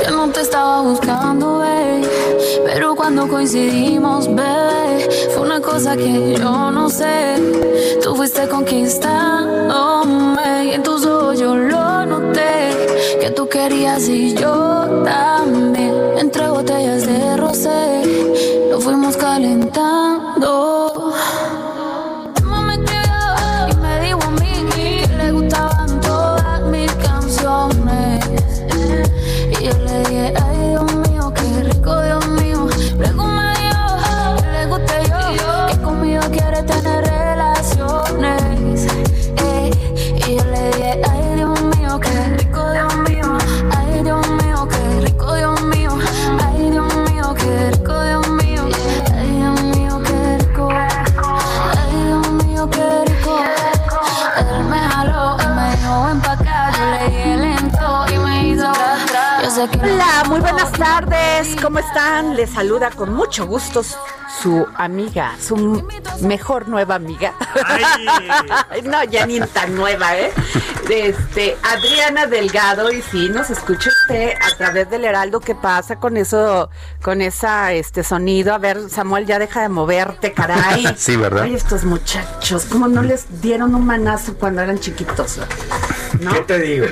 Yo no te estaba buscando, babe, pero cuando coincidimos, bebé, fue una cosa que yo no sé. Tú fuiste conquistándome y en tus ojos yo lo noté. Que tú querías y yo también. Entre botellas de rosé, lo fuimos calentando. Están? Les saluda con mucho gusto su amiga, su mejor nueva amiga. no, ya ni tan nueva, ¿eh? Este, Adriana Delgado, y sí, nos escucha usted a través del Heraldo. ¿Qué pasa con eso, con esa, este sonido? A ver, Samuel, ya deja de moverte, caray. Sí, ¿verdad? Ay, estos muchachos, ¿cómo no les dieron un manazo cuando eran chiquitos? ¿No? ¿Qué te digo?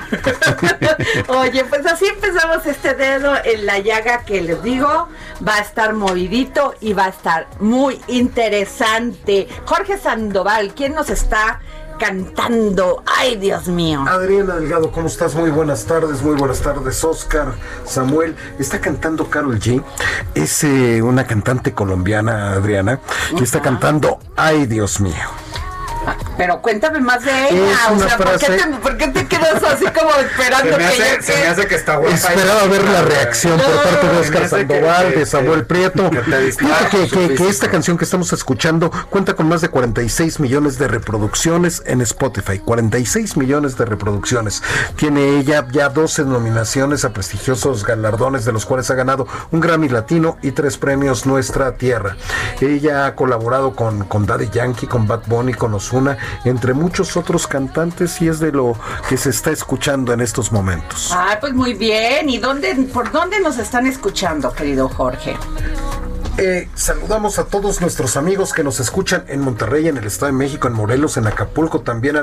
Oye, pues así empezamos este dedo en la llaga que les digo, va a estar movidito y va a estar muy interesante. Jorge Sandoval, ¿quién nos está cantando? Ay, Dios mío. Adriana Delgado, ¿cómo estás? Muy buenas tardes, muy buenas tardes, Oscar, Samuel. Está cantando Carol G. Es eh, una cantante colombiana, Adriana, que está cantando Ay, Dios mío. Pero cuéntame más de ella. Es O sea, ¿por qué, te, por qué te quedas así como esperando que yo qué? que está guapa. Esperaba ver la reacción por parte de Se me Oscar hace que- Sandoval, que- de Samuel Prieto. que que, que- que esta canción que estamos escuchando cuenta con más de 46 millones de reproducciones en Spotify. 46 millones de reproducciones. Tiene ella ya 12 nominaciones a prestigiosos galardones, de los cuales ha ganado un Grammy Latino y tres premios Nuestra Tierra. Ella ha colaborado con, con Daddy Yankee, con Bad Bunny, con Ozuna, entre muchos otros cantantes y es de lo que se está escuchando en estos momentos. Ay, pues muy bien. ¿Y dónde, por dónde nos están escuchando, querido Jorge? Eh, saludamos a todos nuestros amigos que nos escuchan en Monterrey, en el Estado de México, en Morelos, en Acapulco, también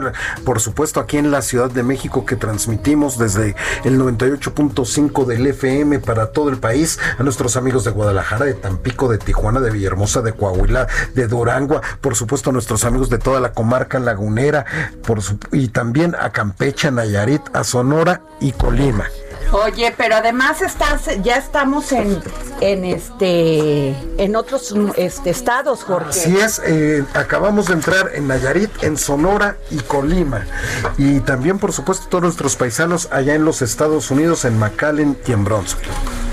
por supuesto aquí en la Ciudad de México que transmitimos desde el 98.5 del FM para todo el país, a nuestros amigos de Guadalajara, de Tampico, de Tijuana, de Villahermosa, de Coahuila, de Durango, por supuesto a nuestros amigos de toda la comarca lagunera, por su- y también a Campeche, Nayarit, a Sonora y Colima. Oye, pero además estás, ya estamos en, en este, en otros este, estados, Jorge. Así es, eh, acabamos de entrar en Nayarit, en Sonora y Colima. Y también, por supuesto, todos nuestros paisanos allá en los Estados Unidos, en McAllen y en Bronzeville.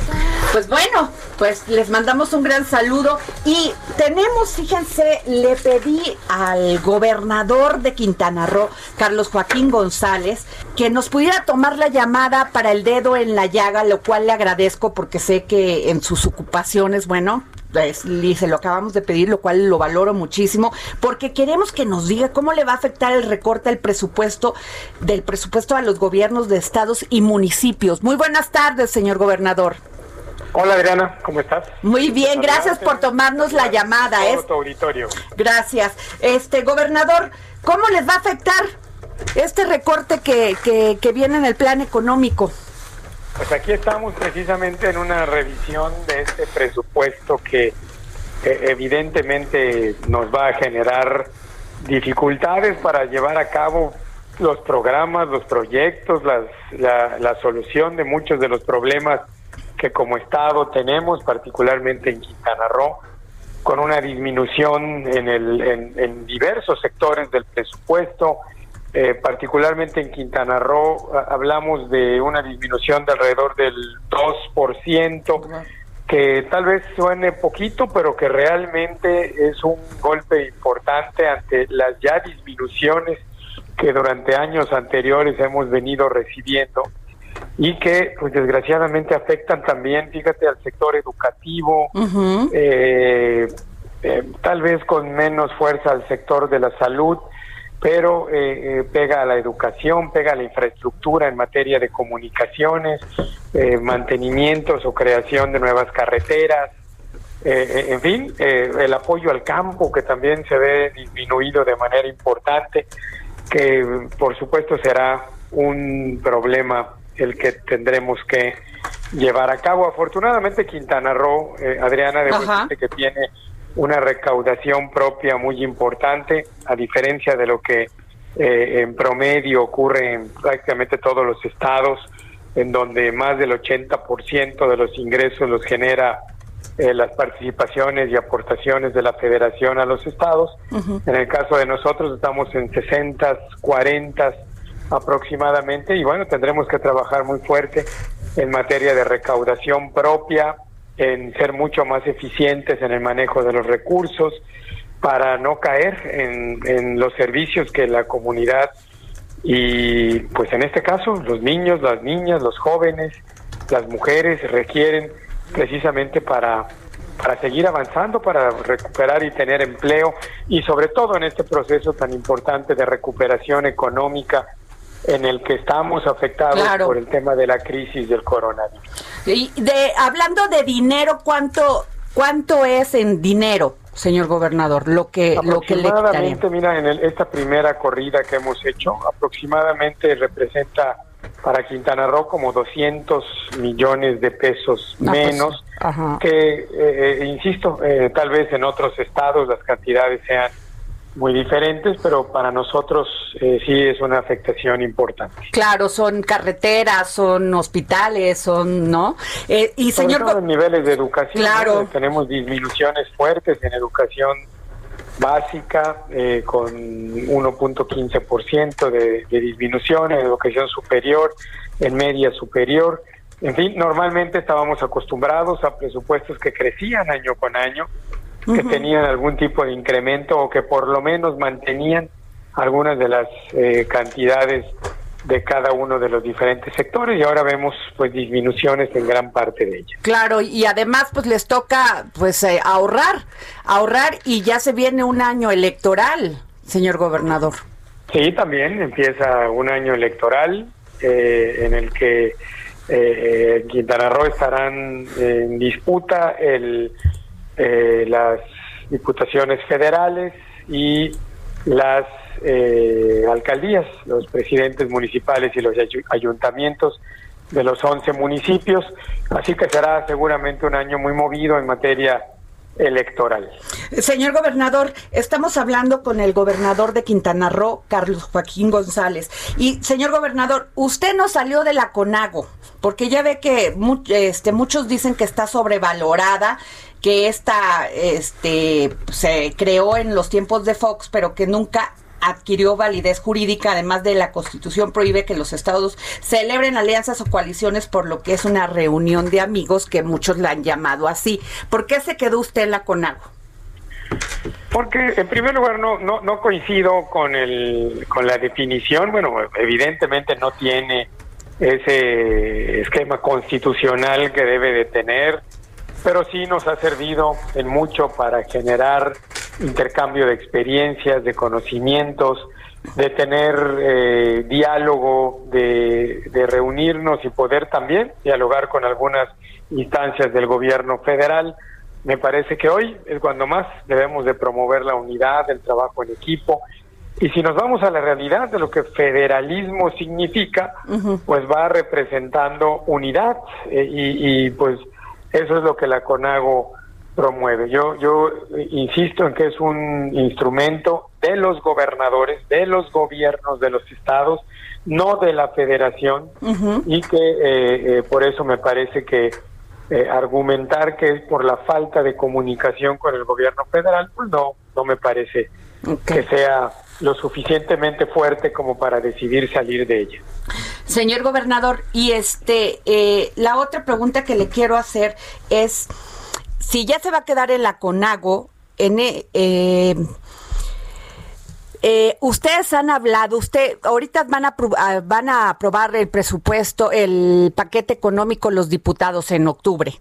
Pues bueno, pues les mandamos un gran saludo y tenemos, fíjense, le pedí al gobernador de Quintana Roo, Carlos Joaquín González, que nos pudiera tomar la llamada para el dedo en la llaga, lo cual le agradezco porque sé que en sus ocupaciones, bueno, y se lo acabamos de pedir, lo cual lo valoro muchísimo, porque queremos que nos diga cómo le va a afectar el recorte al presupuesto del presupuesto a los gobiernos de estados y municipios. Muy buenas tardes, señor gobernador. Hola Adriana, ¿cómo estás? Muy bien, gracias por tomarnos la llamada. Es auditorio. Gracias. Este gobernador, ¿cómo les va a afectar este recorte que, que, que viene en el plan económico? Pues aquí estamos precisamente en una revisión de este presupuesto que evidentemente nos va a generar dificultades para llevar a cabo los programas, los proyectos, la, la solución de muchos de los problemas que como Estado tenemos, particularmente en Quintana Roo, con una disminución en, el, en, diversos sectores del presupuesto, eh, particularmente en Quintana Roo, hablamos de una disminución de alrededor del 2%, que tal vez suene poquito, pero que realmente es un golpe importante ante las ya disminuciones que durante años anteriores hemos venido recibiendo y que pues desgraciadamente afectan también, fíjate, al sector educativo, eh, eh, tal vez con menos fuerza al sector de la salud, pero eh, pega a la educación, pega a la infraestructura en materia de comunicaciones, mantenimientos o creación de nuevas carreteras, en fin, el apoyo al campo que también se ve disminuido de manera importante, que por supuesto será un problema el que tendremos que llevar a cabo. Afortunadamente Quintana Roo, eh, Adriana, de que tiene una recaudación propia muy importante, a diferencia de lo que eh, en promedio ocurre en prácticamente todos los estados, en donde más del 80% de los ingresos los genera eh, las participaciones y aportaciones de la federación a los estados. En el caso de nosotros estamos en 60, 40 aproximadamente y bueno, tendremos que trabajar muy fuerte en materia de recaudación propia, en ser mucho más eficientes en el manejo de los recursos para no caer en, los servicios que la comunidad y pues en este caso los niños, las niñas, los jóvenes, las mujeres requieren precisamente para para seguir avanzando, para recuperar y tener empleo y sobre todo en este proceso tan importante de recuperación económica en el que estamos afectados por el tema de la crisis del coronavirus. Y de hablando de dinero, ¿cuánto cuánto es en dinero, señor gobernador? Lo que lo que le mira, en esta primera corrida que hemos hecho, aproximadamente representa para Quintana Roo como 200 millones de pesos ah, pues, menos, que, eh, eh, insisto, eh, tal vez en otros estados las cantidades sean muy diferentes, pero para nosotros eh, sí es una afectación importante. Claro, son carreteras, son hospitales, son, ¿no? Eh, y señor todo niveles de educación, claro. tenemos disminuciones fuertes en educación básica eh, con 1.15% de, de disminución en educación superior, en media superior. En fin, normalmente estábamos acostumbrados a presupuestos que crecían año con año que tenían algún tipo de incremento o que por lo menos mantenían algunas de las eh, cantidades de cada uno de los diferentes sectores y ahora vemos pues disminuciones en gran parte de ellas. Claro, y además pues les toca pues eh, ahorrar, ahorrar y ya se viene un año electoral, señor gobernador. Sí, también empieza un año electoral eh, en el que eh, Quintana Roo estarán en disputa el eh, las diputaciones federales y las eh, alcaldías, los presidentes municipales y los ayuntamientos de los 11 municipios. Así que será seguramente un año muy movido en materia electoral. Señor gobernador, estamos hablando con el gobernador de Quintana Roo, Carlos Joaquín González. Y señor gobernador, usted no salió de la CONAGO, porque ya ve que este, muchos dicen que está sobrevalorada que esta este, se creó en los tiempos de Fox, pero que nunca adquirió validez jurídica, además de la Constitución prohíbe que los estados celebren alianzas o coaliciones por lo que es una reunión de amigos que muchos la han llamado así. ¿Por qué se quedó usted en la CONAGO? Porque en primer lugar no, no, no coincido con, el, con la definición, bueno, evidentemente no tiene ese esquema constitucional que debe de tener pero sí nos ha servido en mucho para generar intercambio de experiencias, de conocimientos, de tener eh, diálogo, de, de reunirnos y poder también dialogar con algunas instancias del gobierno federal. Me parece que hoy es cuando más debemos de promover la unidad, el trabajo en equipo. Y si nos vamos a la realidad de lo que federalismo significa, pues va representando unidad eh, y, y, pues eso es lo que la CONAGO promueve. Yo, yo insisto en que es un instrumento de los gobernadores, de los gobiernos de los estados, no de la federación, y que eh, eh, por eso me parece que eh, argumentar que es por la falta de comunicación con el gobierno federal, pues no, no me parece que sea lo suficientemente fuerte como para decidir salir de ella. Señor gobernador, y este, la otra pregunta que le quiero hacer es si ya se va a quedar en la CONAGO, en, eh, eh, ustedes han hablado, usted ahorita van a ah, van a aprobar el presupuesto, el paquete económico los diputados en octubre.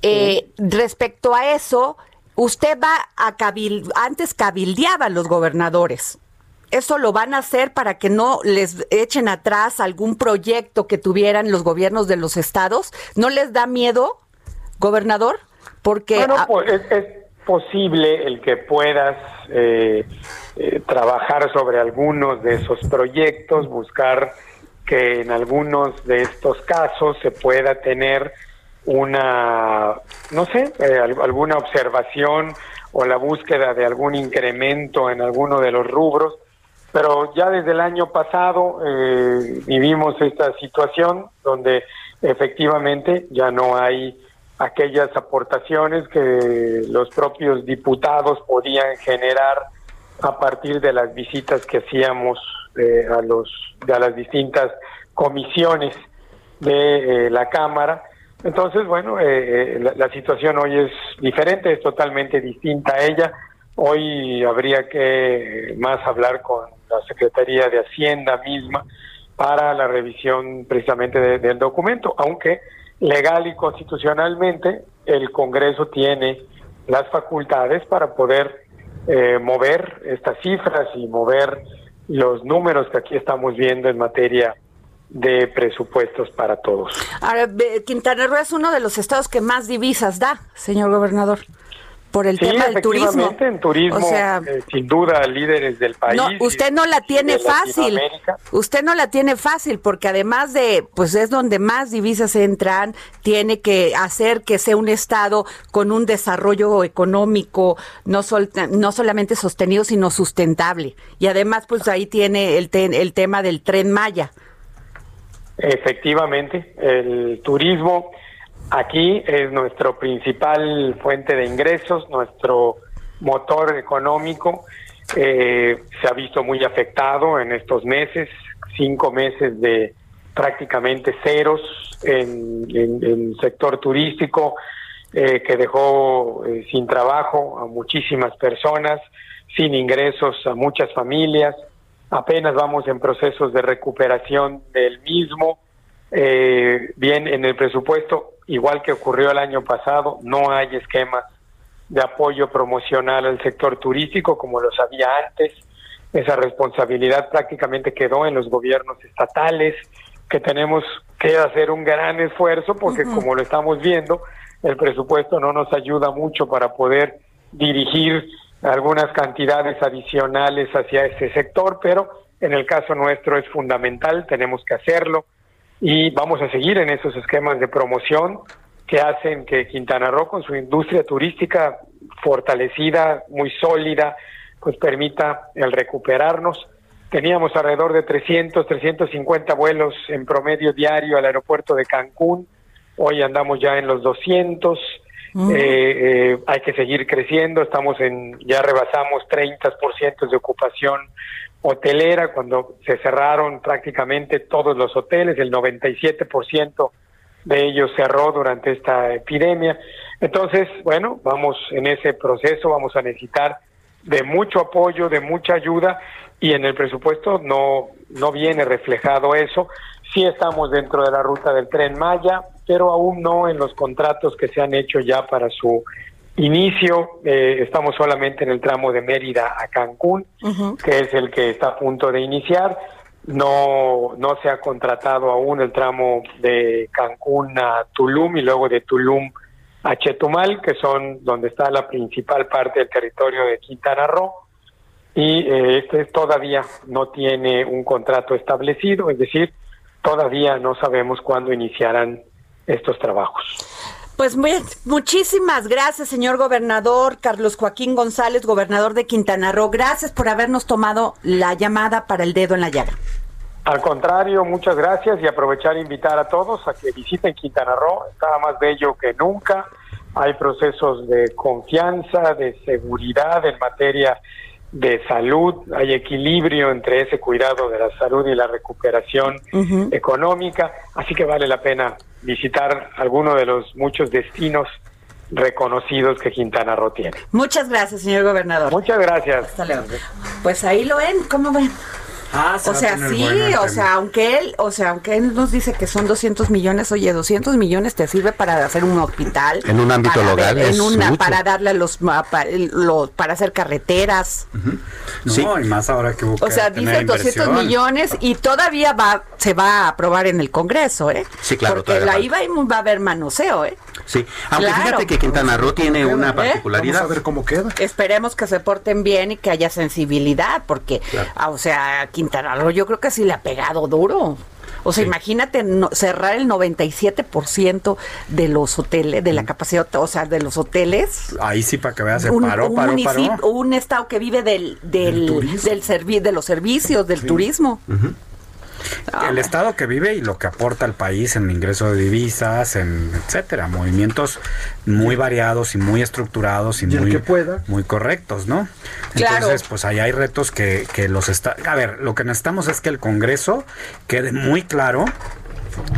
Eh, respecto a eso, usted va a cabil, antes cabildeaba los gobernadores. ¿Eso lo van a hacer para que no les echen atrás algún proyecto que tuvieran los gobiernos de los estados? ¿No les da miedo, gobernador? Porque bueno, pues es, posible el que puedas eh, eh, trabajar sobre algunos de esos proyectos, buscar que en algunos de estos casos se pueda tener una, no sé, eh, alguna observación o la búsqueda de algún incremento en alguno de los rubros, pero ya desde el año pasado vivimos esta situación donde efectivamente ya no hay aquellas aportaciones que los propios diputados podían generar a partir de las visitas que hacíamos eh, a los a las distintas comisiones de eh, la cámara. Entonces bueno eh, la, la, situación hoy es diferente es totalmente distinta a ella. Hoy habría que más hablar con la secretaría de hacienda misma para la revisión precisamente del documento aunque legal y constitucionalmente el Congreso tiene las facultades para poder eh, mover estas cifras y mover los números que aquí estamos viendo en materia de presupuestos para todos. Ahora, Quintana Roo es uno de los estados que más divisas da, señor gobernador por el tema del turismo. en turismo, eh, sin duda, líderes del país. No, usted no la tiene fácil. Usted no la tiene fácil porque además de, pues es donde más divisas entran, tiene que hacer que sea un estado con un desarrollo económico no, no solamente sostenido, sino sustentable. Y además, pues ahí tiene el, el tema del tren Maya. Efectivamente, el turismo Aquí es nuestro principal fuente de ingresos, nuestro motor económico. Eh, se ha visto muy afectado en estos meses, cinco meses de prácticamente ceros en el sector turístico, eh, que dejó eh, sin trabajo a muchísimas personas, sin ingresos a muchas familias. Apenas vamos en procesos de recuperación del mismo. Bien, en el presupuesto igual que ocurrió el año pasado, no hay esquemas de apoyo promocional al sector turístico como los había antes. Esa responsabilidad prácticamente quedó en los gobiernos estatales, que tenemos que hacer un gran esfuerzo porque como lo estamos viendo, el presupuesto no nos ayuda mucho para poder dirigir algunas cantidades adicionales hacia ese sector, pero en el caso nuestro es fundamental, tenemos que hacerlo y vamos a seguir en esos esquemas de promoción que hacen que Quintana Roo con su industria turística fortalecida, muy sólida, pues permita el recuperarnos. Teníamos alrededor de 300, 350 vuelos en promedio diario al aeropuerto de Cancún. Hoy andamos ya en los 200. Eh, eh, hay que seguir creciendo. Estamos en, ya rebasamos 30% de ocupación hotelera cuando se cerraron prácticamente todos los hoteles, el 97% de ellos cerró durante esta epidemia. Entonces, bueno, vamos en ese proceso, vamos a necesitar de mucho apoyo, de mucha ayuda y en el presupuesto no no viene reflejado eso. Sí estamos dentro de la ruta del tren Maya, pero aún no en los contratos que se han hecho ya para su inicio. Eh, estamos solamente en el tramo de Mérida a Cancún, que es el que está a punto de iniciar. No, no se ha contratado aún el tramo de Cancún a Tulum y luego de Tulum a Chetumal, que son donde está la principal parte del territorio de Quintana Roo. Y eh, este todavía no tiene un contrato establecido, es decir, todavía no sabemos cuándo iniciarán estos trabajos. Pues bien, muchísimas gracias, señor gobernador Carlos Joaquín González, gobernador de Quintana Roo. Gracias por habernos tomado la llamada para el dedo en la llaga. Al contrario, muchas gracias y aprovechar e invitar a todos a que visiten Quintana Roo. Está más bello que nunca. Hay procesos de confianza, de seguridad en materia de salud, hay equilibrio entre ese cuidado de la salud y la recuperación económica, así que vale la pena visitar alguno de los muchos destinos reconocidos que Quintana Roo tiene. Muchas gracias, señor gobernador. Muchas gracias. Hasta luego. Pues ahí lo ven, ¿cómo ven? Ah, o sea, sí, o sea, aunque él, o sea, aunque él nos dice que son 200 millones, oye, 200 millones te sirve para hacer un hospital, en un ámbito local, en una para darle los, para, para hacer carreteras. sí. y más ahora que O sea, dice 200 millones y todavía va se va a aprobar en el Congreso, ¿eh? Sí, claro, Porque la IVA va a haber manoseo, ¿eh? Sí, aunque fíjate que Quintana Roo tiene una particularidad. Vamos a ver cómo queda. Esperemos que se porten bien y que haya sensibilidad, porque, ah, o sea, Quintana Roo yo creo que sí le ha pegado duro. O sea, imagínate cerrar el 97% de los hoteles, de la capacidad, o sea, de los hoteles. Ahí sí, para que veas, se un, paró, un estado que vive del, del, del, de los servicios, del turismo el estado que vive y lo que aporta al país en ingreso de divisas, en etcétera, movimientos muy variados y muy estructurados y, muy, muy correctos, ¿no? Entonces, pues ahí hay retos que, que los está. A ver, lo que necesitamos es que el Congreso quede muy claro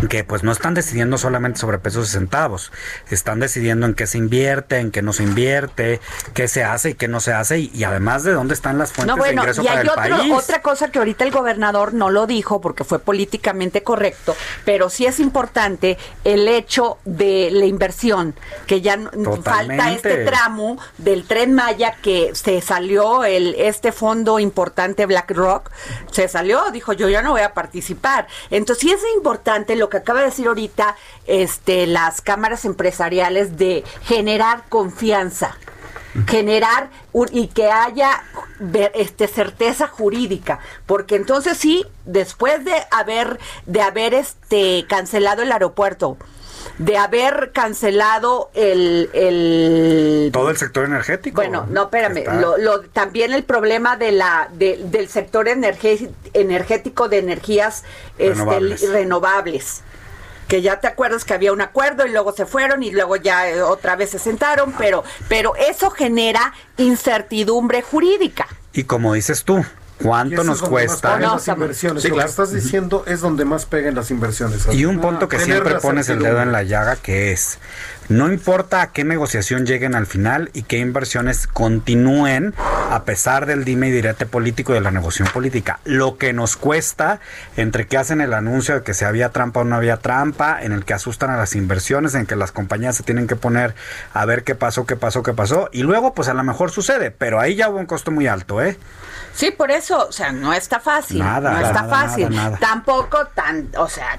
que pues no están decidiendo solamente sobre pesos y centavos, están decidiendo en qué se invierte, en qué no se invierte, qué se hace y qué no se hace y, además de dónde están las fuentes de ingreso y hay Otra cosa que ahorita el gobernador no lo dijo porque fue políticamente correcto, pero sí es importante el hecho de la inversión, que ya falta este tramo del tren Maya que se salió el este fondo importante BlackRock, se salió, dijo yo ya no voy a participar. Entonces sí es importante lo que acaba de decir ahorita este, las cámaras empresariales de generar confianza generar y que haya este certeza jurídica porque entonces sí después de haber de haber este cancelado el aeropuerto de haber cancelado el, todo el sector energético. Bueno, no, espérame, lo, también el problema de la del sector energético de energías este, renovables que ya te acuerdas que había un acuerdo y luego se fueron y luego ya eh, otra vez se sentaron, pero, pero eso genera incertidumbre jurídica. Y como dices tú, ¿Cuánto nos cuesta? las inversiones. Lo que estás diciendo es donde más peguen las inversiones. Y un punto que siempre pones el dedo en la llaga, que es, no importa a qué negociación lleguen al final y qué inversiones continúen a pesar del dime y direte político de la negociación política. Lo que nos cuesta entre que hacen el anuncio de que si había trampa o no había trampa, en el que asustan a las inversiones, en que las compañías se tienen que poner a ver qué pasó, qué pasó, qué pasó. Y luego, pues a lo mejor sucede, pero ahí ya hubo un costo muy alto, ¿eh? Sí, por eso, o sea, no está fácil. Nada, no está fácil. Tampoco tan, o sea,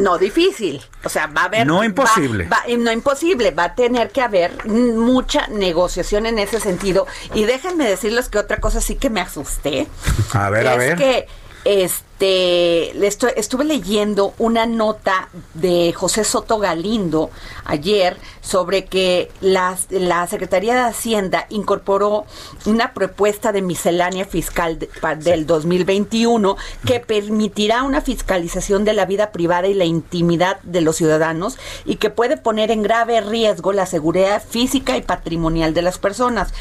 no difícil. O sea, va a haber. No imposible. no imposible. Va a tener que haber mucha negociación en ese sentido. Y déjenme decirles que otra cosa sí que me asusté. A ver, a ver. Es que este, estuve leyendo una nota de José Soto Galindo ayer sobre que la, la Secretaría de Hacienda incorporó una propuesta de miscelánea fiscal del 2021 que permitirá una fiscalización de la vida privada y la intimidad de los ciudadanos y que puede poner en grave riesgo la seguridad física y patrimonial de las personas.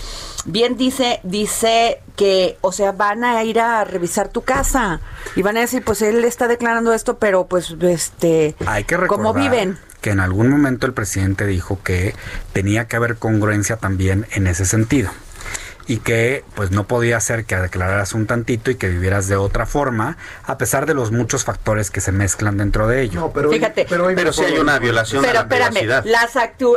Bien dice, dice que, o sea, van a ir a revisar tu casa y van a decir, pues él está declarando esto, pero pues, este, Hay que ¿cómo viven? Que en algún momento el presidente dijo que tenía que haber congruencia también en ese sentido. Y que pues no podía ser que declararas un tantito y que vivieras de otra forma, a pesar de los muchos factores que se mezclan dentro de ello. No, pero fíjate, pero, pero si hay una violación pero, de la espérame, Las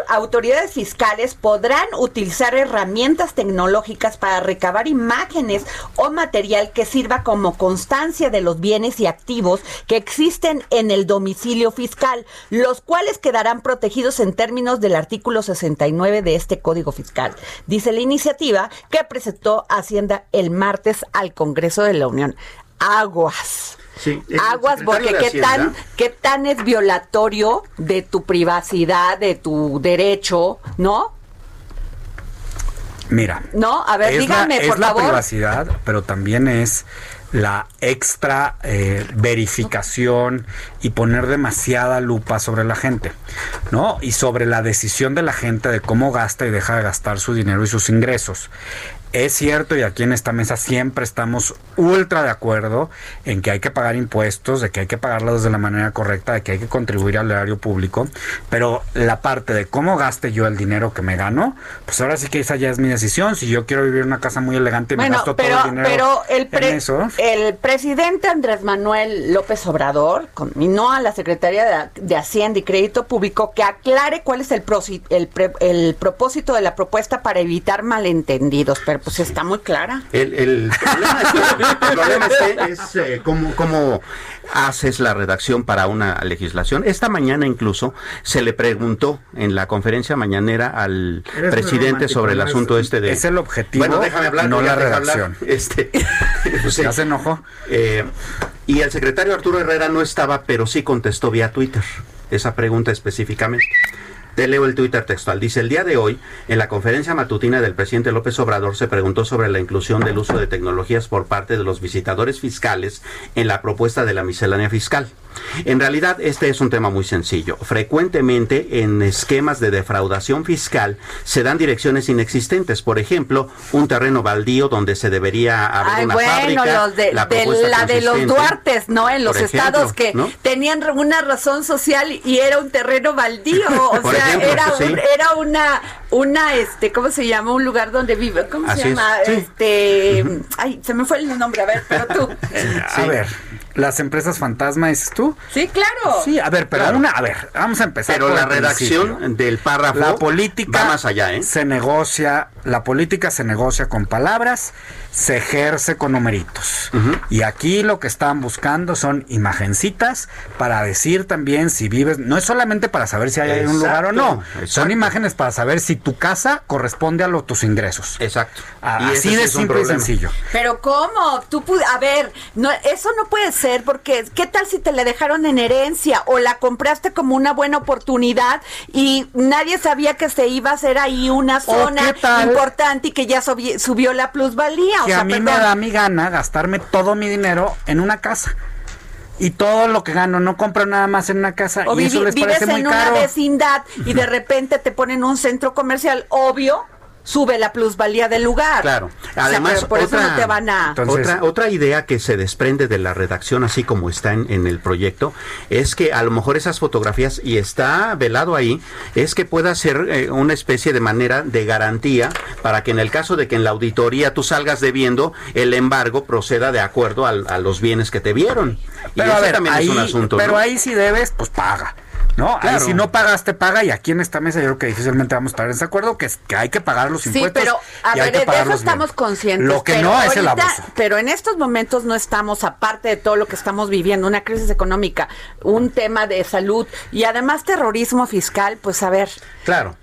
autoridades fiscales podrán utilizar herramientas tecnológicas para recabar imágenes o material que sirva como constancia de los bienes y activos que existen en el domicilio fiscal, los cuales quedarán protegidos en términos del artículo 69 de este Código Fiscal. Dice la iniciativa que presentó Hacienda el martes al Congreso de la Unión. Aguas. Aguas, porque qué tan, qué tan es violatorio de tu privacidad, de tu derecho, ¿no? Mira. No, a ver, dígame, es la privacidad, pero también es la extra eh, verificación y poner demasiada lupa sobre la gente, ¿no? Y sobre la decisión de la gente de cómo gasta y deja de gastar su dinero y sus ingresos. Es cierto, y aquí en esta mesa siempre estamos ultra de acuerdo en que hay que pagar impuestos, de que hay que pagarlos de la manera correcta, de que hay que contribuir al erario público, pero la parte de cómo gaste yo el dinero que me gano, pues ahora sí que esa ya es mi decisión. Si yo quiero vivir en una casa muy elegante y me gasto todo el dinero pero el en eso. El presidente Andrés Manuel López Obrador conminó a la Secretaría de, Hacienda y Crédito Público que aclare cuál es el, el, el propósito de la propuesta para evitar malentendidos. Pero pues está muy clara. El, problema, es, eh, cómo, haces la redacción para una legislación. Esta mañana incluso se le preguntó en la conferencia mañanera al presidente sobre el asunto este de... Es el objetivo, bueno, déjame hablar, no la redacción. Este, pues ¿Ya se enojó? Eh, y el secretario Arturo Herrera no estaba, pero sí contestó vía Twitter esa pregunta específicamente. Te leo el Twitter textual. Dice, el día de hoy, en la conferencia matutina del presidente López Obrador, se preguntó sobre la inclusión del uso de tecnologías por parte de los visitadores fiscales en la propuesta de la miscelánea fiscal. En realidad, este es un tema muy sencillo. Frecuentemente, en esquemas de defraudación fiscal, se dan direcciones inexistentes. Por ejemplo, un terreno baldío donde se debería haber una fábrica. de, la, de, los Duartes, ¿no? En los estados que tenían una razón social y era un terreno baldío. O sea, era, era una, una, este, ¿cómo se llama? Un lugar donde vive. ¿Cómo se llama? Este, ay, se me fue el nombre. A ver, pero tú. A ver. Las empresas fantasma, dices tú. Sí, claro. Sí, a ver, pero una, a ver, vamos a empezar. Pero la redacción del párrafo la política va más allá, ¿eh? Se negocia, la política se negocia con palabras, se ejerce con numeritos. Y aquí lo que están buscando son imagencitas para decir también si vives, no es solamente para saber si hay un lugar o no, son imágenes para saber si tu casa corresponde a los tus ingresos. Exacto. y así de simple y sencillo. Pero ¿cómo? Tú, a ver, no, eso no puede ser porque ¿qué tal si te la dejaron en herencia o la compraste como una buena oportunidad y nadie sabía que se iba a hacer ahí una zona importante y que ya subió, la plusvalía? Que a mí me da mi gana gastarme todo mi dinero en una casa y todo lo que gano no compro nada más en una casa y eso les parece muy caro. vives en una vecindad y de repente te ponen un centro comercial obvio sube la plusvalía del lugar. Claro. Además, otra, otra, idea que se desprende de la redacción, así como está en, el proyecto, es que a lo mejor esas fotografías, y está velado ahí, es que pueda ser eh, una especie de manera de garantía para que en el caso de que en la auditoría tú salgas debiendo, el embargo proceda de acuerdo a, los bienes que te vieron. Pero a ver, también es un asunto. Pero ahí si debes, pues paga. ¿No? Claro. si no pagaste, paga, y aquí en esta mesa yo creo que difícilmente vamos a estar en desacuerdo que, que hay que pagar los impuestos. Sí, pero a ver, de eso estamos conscientes. Lo que no es el abuso. Pero en estos momentos no estamos, aparte de todo lo que estamos viviendo, una crisis económica, un tema de salud y además terrorismo fiscal, pues a ver. Claro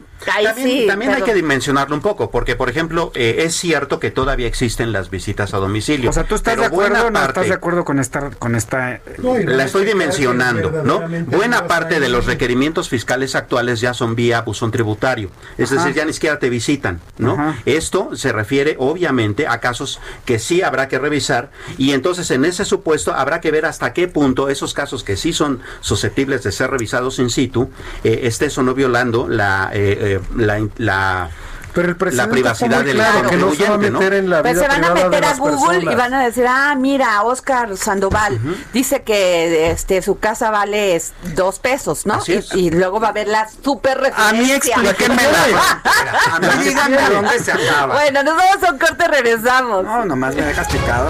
también, hay que dimensionarlo un poco, porque por ejemplo, eh, es cierto que todavía existen las visitas a domicilio. O sea, ¿tú estás de acuerdo o no estás de acuerdo con esta... Con esta... la estoy dimensionando, ¿no? Buena parte de los requerimientos fiscales actuales ya son vía buzón tributario, es decir, ya ni siquiera te visitan, ¿no? Esto se refiere obviamente a casos que sí habrá que revisar y entonces en ese supuesto habrá que ver hasta qué punto esos casos que sí son susceptibles de ser revisados in situ, eh, estés o no violando la... Eh, la, la privacidad del claro, que no se va a meter en la pues se van a meter a Google y van a decir, ah, mira, Oscar Sandoval dice que este su casa vale dos pesos, ¿no? Y, luego va a ver la super referencia. A mí explíquenme A mí díganme dónde se acaba. Bueno, nos vamos a un corte, regresamos. No, nomás me dejas picado.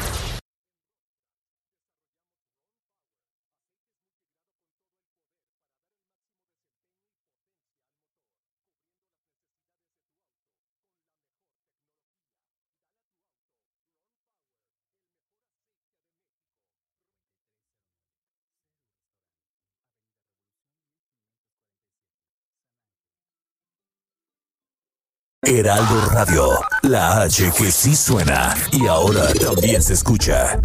Heraldo Radio, la H que sí suena y ahora también se escucha.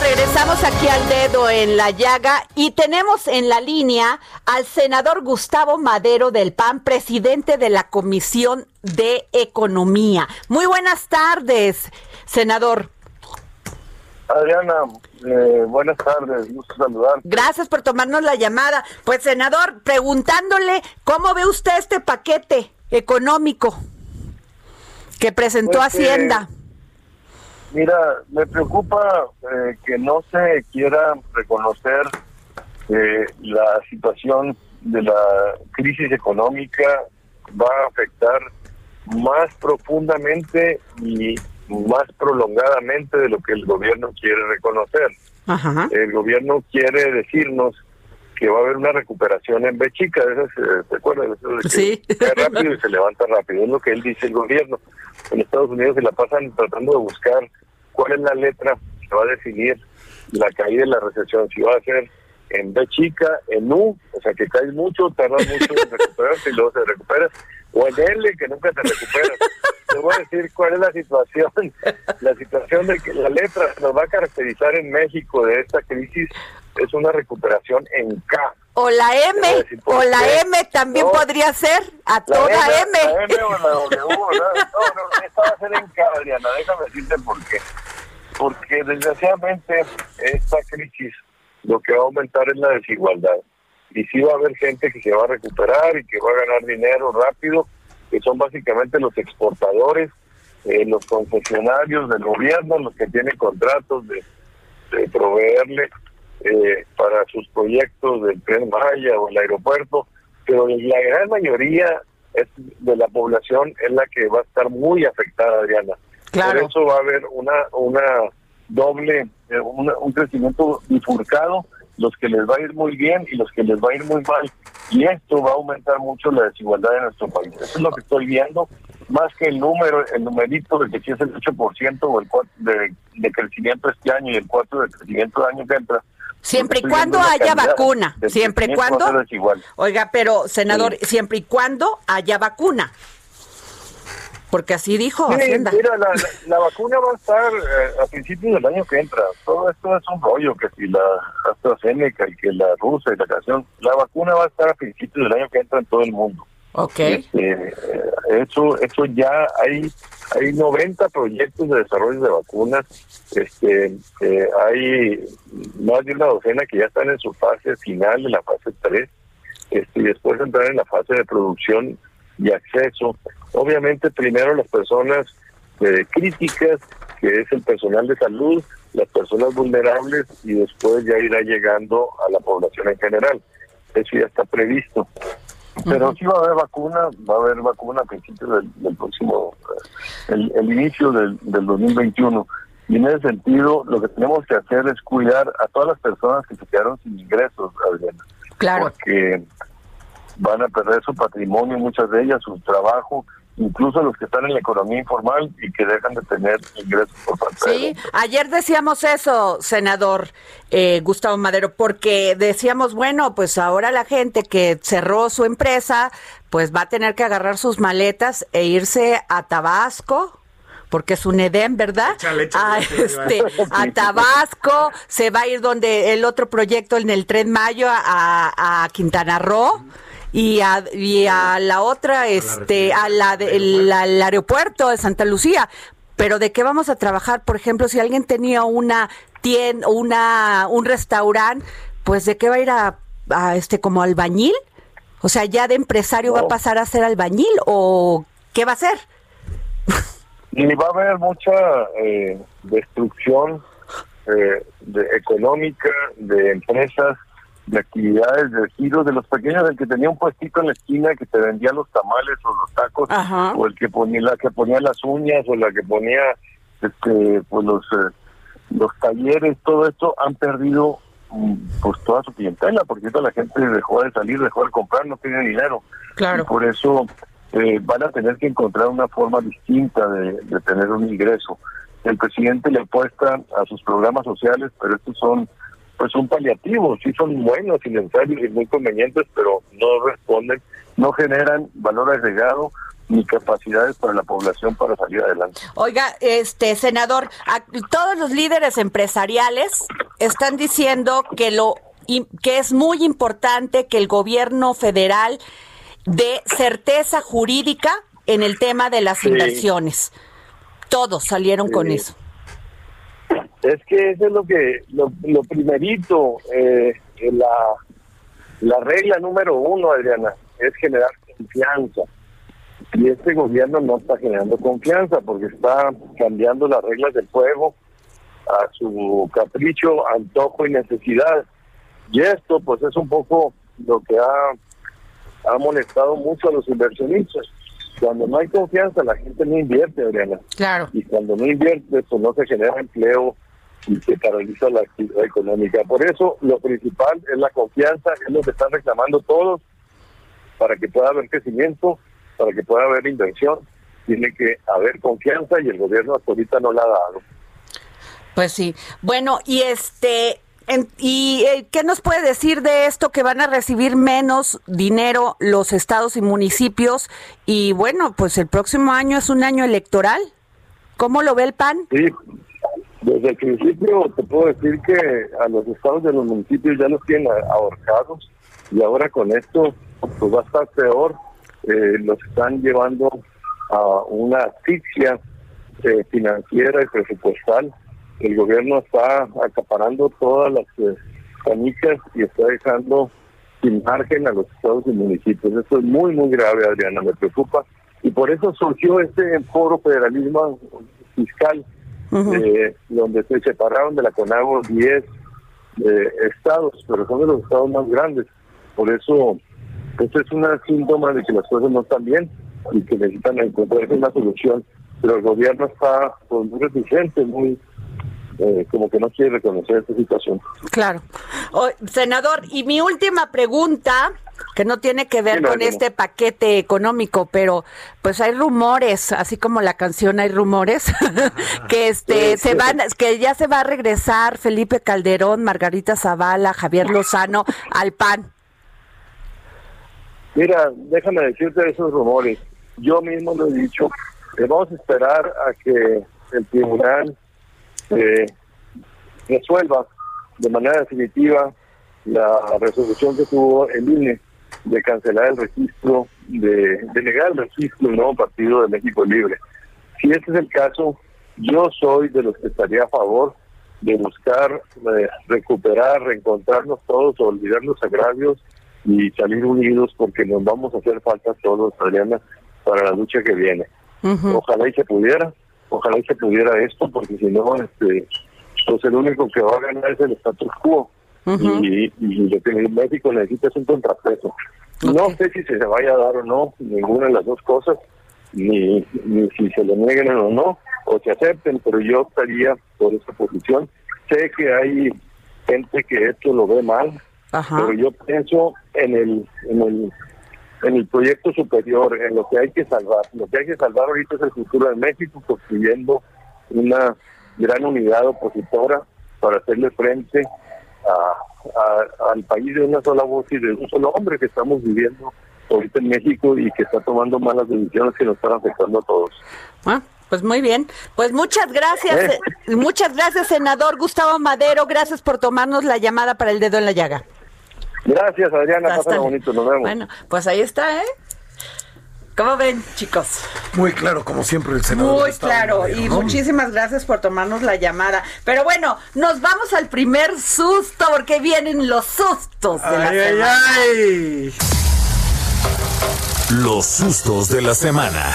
Regresamos aquí al dedo en la llaga y tenemos en la línea al senador Gustavo Madero del PAN, presidente de la Comisión de Economía. Muy buenas tardes, senador. Adriana, eh, buenas tardes, gusto saludar. Gracias por tomarnos la llamada. Pues, senador, preguntándole cómo ve usted este paquete económico que presentó pues Hacienda. mira, me preocupa eh, que no se quiera reconocer que la situación de la crisis económica va a afectar más profundamente y más prolongadamente de lo que el gobierno quiere reconocer. El gobierno quiere decirnos que va a haber una recuperación en Bechica, ¿se acuerdan? sí. rápido y se levanta rápido, es lo que él dice el gobierno. En Estados Unidos se la pasan tratando de buscar cuál es la letra que va a definir la caída de la recesión, si va a ser en B chica, en U, o sea que caes mucho, tardas mucho en recuperarte y luego se recuperas, o en L, que nunca te recuperas. Te voy a decir cuál es la situación, la situación de que la letra nos va a caracterizar en México de esta crisis es una recuperación en K. O la M, o la M también podría ser, a toda M. La M o la W, no, no, esta va a ser en K, Adriana, déjame decirte por qué. Porque desgraciadamente esta crisis lo que va a aumentar es la desigualdad. Y sí va a haber gente que se va a recuperar y que va a ganar dinero rápido, que son básicamente los exportadores, eh, los concesionarios del gobierno, los que tienen contratos de, proveerle eh, para sus proyectos del tren Maya o el aeropuerto, pero la gran mayoría es de la población es la que va a estar muy afectada, Adriana. Por eso va a haber una, una doble, eh, un crecimiento bifurcado, los que les va a ir muy bien y los que les va a ir muy mal. Y esto va a aumentar mucho la desigualdad en nuestro país. Eso es lo que estoy viendo, más que el número, el numerito de que si es el 8% o el 4 de, de crecimiento este año y el 4% de crecimiento el año que entra, Siempre y cuando haya vacuna. Siempre y cuando. Oiga, pero senador, siempre y cuando haya vacuna. Porque así dijo Hacienda. Mira, la, vacuna va a estar eh, a principios del año que entra. Todo esto es un rollo, que si la AstraZeneca y que la rusa y la canción, la vacuna va a estar a principios del año que entra en todo el mundo. Ok. Este, eso, eso ya hay, hay 90 proyectos de desarrollo de vacunas. Este, eh, hay más de una docena que ya están en su fase final, en la fase 3, este, y después entrar en la fase de producción y acceso. Obviamente, primero las personas eh, críticas, que es el personal de salud, las personas vulnerables, y después ya irá llegando a la población en general. Eso ya está previsto. Pero sí va a haber vacuna, va a haber vacuna a principios del, próximo, eh, el, inicio del, del 2021. Y en ese sentido, lo que tenemos que hacer es cuidar a todas las personas que se quedaron sin ingresos, Adriana. Claro. Porque van a perder su patrimonio, muchas de ellas, su trabajo, incluso los que están en la economía informal y que dejan de tener ingresos por parte Sí, ayer decíamos eso, senador eh, Gustavo Madero, porque decíamos, bueno, pues ahora la gente que cerró su empresa, pues va a tener que agarrar sus maletas e irse a Tabasco porque es un Edén, ¿verdad? a, este, a Tabasco, se va a ir donde el otro proyecto en el Tren Mayo a, a Quintana Roo y a, y a la otra, este, a la del aeropuerto de Santa Lucía. Pero ¿de qué vamos a trabajar? Por ejemplo, si alguien tenía una tienda, una, un restaurante, pues ¿de qué va a ir a, este como albañil? O sea, ya de empresario va a pasar a ser albañil o ¿qué va a hacer? Y va a haber mucha eh, destrucción eh, de, económica de empresas de actividades, de giros de los pequeños, el que tenía un puestito en la esquina que te vendía los tamales o los tacos, o el que ponía la que ponía las uñas o la que ponía este pues los eh, los talleres, todo esto han perdido mm, pues toda su clientela, porque toda la gente dejó de salir, dejó de comprar, no tiene dinero. Claro. Y por eso eh, van a tener que encontrar una forma distinta de, de tener un ingreso. El presidente le apuesta a sus programas sociales, pero estos son pues son paliativos, sí son buenos y necesarios y muy convenientes, pero no responden, no generan valor agregado ni capacidades para la población para salir adelante. Oiga, este senador, todos los líderes empresariales están diciendo que lo que es muy importante que el gobierno federal dé certeza jurídica en el tema de las inversiones. Todos salieron con eso. Es que eso es lo que, lo, lo primerito, eh, la, la regla número uno, Adriana, es generar confianza. Y este gobierno no está generando confianza porque está cambiando las reglas del juego a su capricho, antojo y necesidad. Y esto pues es un poco lo que ha, ha molestado mucho a los inversionistas. Cuando no hay confianza, la gente no invierte, Adriana. Claro. Y cuando no invierte, pues no se genera empleo, y se paraliza la actividad económica. Por eso lo principal es la confianza, es lo que están reclamando todos para que pueda haber crecimiento, para que pueda haber inversión. Tiene que haber confianza y el gobierno hasta ahorita no la ha dado. Pues sí. Bueno, y este ¿Y eh, qué nos puede decir de esto que van a recibir menos dinero los estados y municipios? Y bueno, pues el próximo año es un año electoral. ¿Cómo lo ve el PAN? Sí, desde el principio te puedo decir que a los estados de los municipios ya los tienen ahorcados y ahora con esto pues va a estar peor. Eh, los están llevando a una asfixia eh, financiera y presupuestal. El gobierno está acaparando todas las eh, y está dejando sin margen a los estados y municipios. Esto es muy, muy grave, Adriana, me preocupa. Y por eso surgió este foro federalismo fiscal eh, donde se separaron de la CONAGO 10 eh, estados, pero son de los estados más grandes. Por eso, esto es una síntoma de que las cosas no están bien y que necesitan encontrar una solución. Pero el gobierno está pues, muy reticente, muy eh, como que no quiere reconocer esta situación. Claro. senador, y mi última pregunta, que no tiene que ver con este paquete económico, pero pues hay rumores, así como la canción hay rumores, que este se van, que ya se va a regresar Felipe Calderón, Margarita Zavala, Javier Lozano al PAN. Mira, déjame decirte esos rumores. Yo mismo lo he dicho, que vamos a esperar a que el tribunal eh, resuelva de manera definitiva la resolución que tuvo el INE de cancelar el registro, de, de negar el registro del nuevo partido de México Libre. Si ese es el caso, yo soy de los que estaría a favor de buscar eh, recuperar, reencontrarnos todos, olvidar los agravios y salir unidos porque nos vamos a hacer falta todos, Adriana, para la lucha que viene. Ojalá y se pudiera, ojalá y se pudiera esto, porque si no, este, pues el único que va a ganar es el status quo. Y, lo que México necesita es un contrapeso. No sé si se vaya a dar o no, ninguna de las dos cosas, ni, ni si se le nieguen o no, o se acepten, pero yo estaría por esa posición. Sé que hay gente que esto lo ve mal, pero yo pienso en el, en el en el proyecto superior, en lo que hay que salvar. Lo que hay que salvar ahorita es el futuro de México, construyendo una gran unidad opositora para hacerle frente a, al país de una sola voz y de un solo hombre que estamos viviendo ahorita en México y que está tomando malas decisiones que nos están afectando a todos. Ah, pues muy bien. Pues muchas gracias, eh. Eh, muchas gracias, senador Gustavo Madero. Gracias por tomarnos la llamada para el dedo en la llaga. Gracias, Adriana. Pásalo bonito. Nos vemos. Bueno, pues ahí está, ¿eh? ¿Cómo ven, chicos? Muy claro, como siempre, el senador. Muy claro, y muchísimas gracias por tomarnos la llamada. Pero bueno, nos vamos al primer susto, porque vienen los sustos de la semana. Ay, Los sustos de la semana.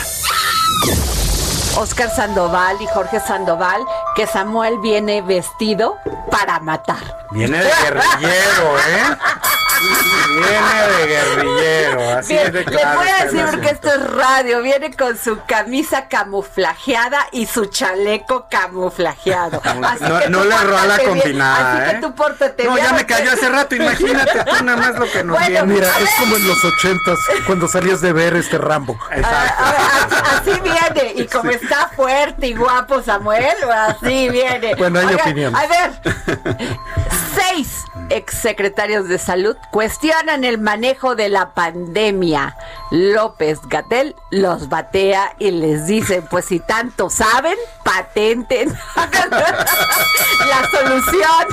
Oscar Sandoval y Jorge Sandoval, que Samuel viene vestido para matar. Viene de guerrillero, ¿eh? Viene de guerrillero, así de claro. voy a decir porque esto es radio. Viene con su camisa camuflajeada y su chaleco camuflajeado. no, le roba la combinada. Así que ¿eh? tú pórtate No, ya me cayó hace rato. Imagínate tú nada más lo que nos viene. Mira, es como en los ochentas cuando salías de ver este Rambo. Exacto. así, viene. Y como está fuerte y guapo Samuel, así viene. Bueno, hay opinión. A ver, seis exsecretarios de salud cuestionan el manejo de la pandemia. López Gatel los batea y les dice, pues si tanto saben, patenten la solución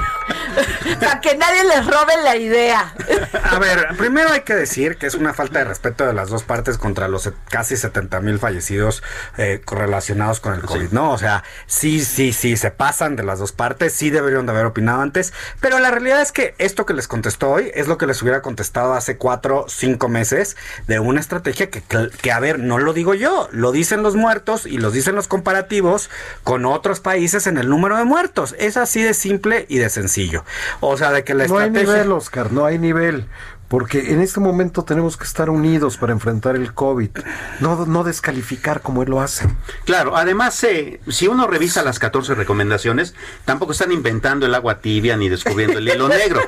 para que nadie les robe la idea. A ver, primero hay que decir que es una falta de respeto de las dos partes contra los casi 70 mil fallecidos eh, correlacionados con el COVID, ¿no? O sea, sí, sí, sí, se pasan de las dos partes, sí deberían de haber opinado antes, pero la realidad es que esto que les contestó hoy es lo que les hubiera contestado hace cuatro, cinco meses de una estrategia que, que, a ver, no lo digo yo, lo dicen los muertos y los dicen los comparativos con otros países en el número de muertos. Es así de simple y de sencillo. O sea, de que la no hay nivel, Oscar, no hay nivel porque en este momento tenemos que estar unidos para enfrentar el COVID, no, no descalificar como él lo hace. Claro, además, eh, si uno revisa las 14 recomendaciones, tampoco están inventando el agua tibia ni descubriendo el hilo negro.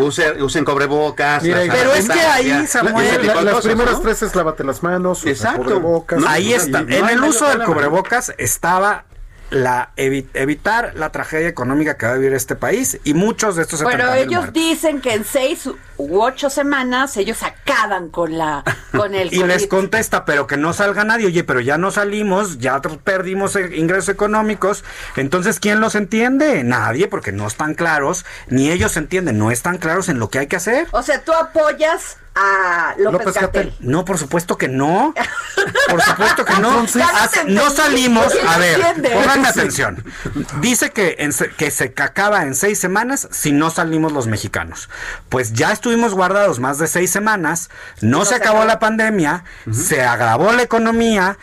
usen, cobrebocas. pero es que ahí, Samuel, las primeras tres es lávate las manos, Exacto. cobrebocas. ahí está. en el uso del cubrebocas estaba la evitar la tragedia económica que va a vivir este país y muchos de estos Bueno, ellos dicen que en seis u ocho semanas ellos acaban con la con el y les contesta, pero que no salga nadie. Oye, pero ya no salimos, ya perdimos ingresos económicos. Entonces, ¿quién los entiende? Nadie, porque no están claros, ni ellos entienden, no están claros en lo que hay que hacer. O sea, tú apoyas a López, López No, por supuesto que no. Por supuesto que no. no salimos. A ver, pongan atención. Dice que, que se acaba en seis semanas si no salimos los mexicanos. Pues ya estuvimos guardados más de seis semanas, no, se, acabó, la pandemia, se agravó la economía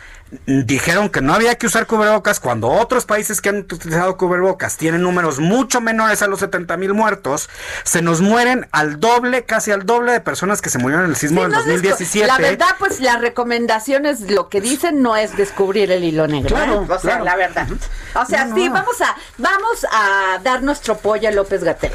dijeron que no había que usar cubrebocas cuando otros países que han utilizado cubrebocas tienen números mucho menores a los 70 mil muertos, se nos mueren al doble, casi al doble de personas que se murieron en el sismo del 2017. La verdad, pues las recomendaciones, lo que dicen no es descubrir el hilo negro. Claro, ¿eh? o sea, la verdad. O sea, sí, vamos a, vamos a dar nuestro pollo a López Gatel.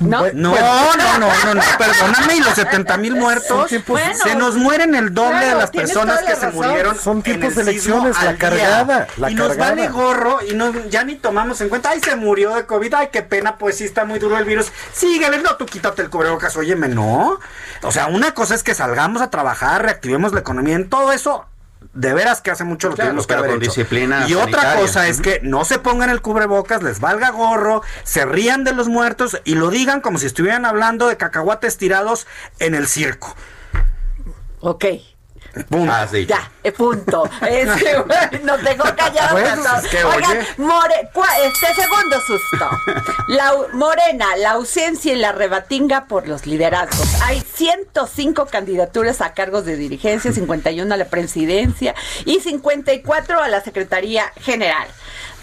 ¿No? No, no, no, no, perdóname, y los 70 mil muertos, se nos mueren el doble de las personas que se murieron. Son tiempos de elecciones, la cargada, la y nos vale gorro y no, ya ni tomamos en cuenta, ay, se murió de COVID, ay, qué pena, pues sí está muy duro el virus. Síguele, no, tú quítate el cubrebocas, óyeme, no. O sea, una cosa es que salgamos a trabajar, reactivemos la economía, en todo eso de veras que hace mucho lo claro, tuvimos que haber con hecho. disciplina Y otra cosa es que no se pongan el cubrebocas, les valga gorro, se rían de los muertos y lo digan como si estuvieran hablando de cacahuates tirados en el circo. Ok. Punto. Has dicho. Ya, punto. Nos dejó callados Bueno, a todos. es que, Oigan, oye. More, cua- este segundo susto. La Morena, la ausencia y la rebatinga por los liderazgos. Hay 105 candidaturas a cargos de dirigencia, 51 a la presidencia y 54 a la Secretaría General.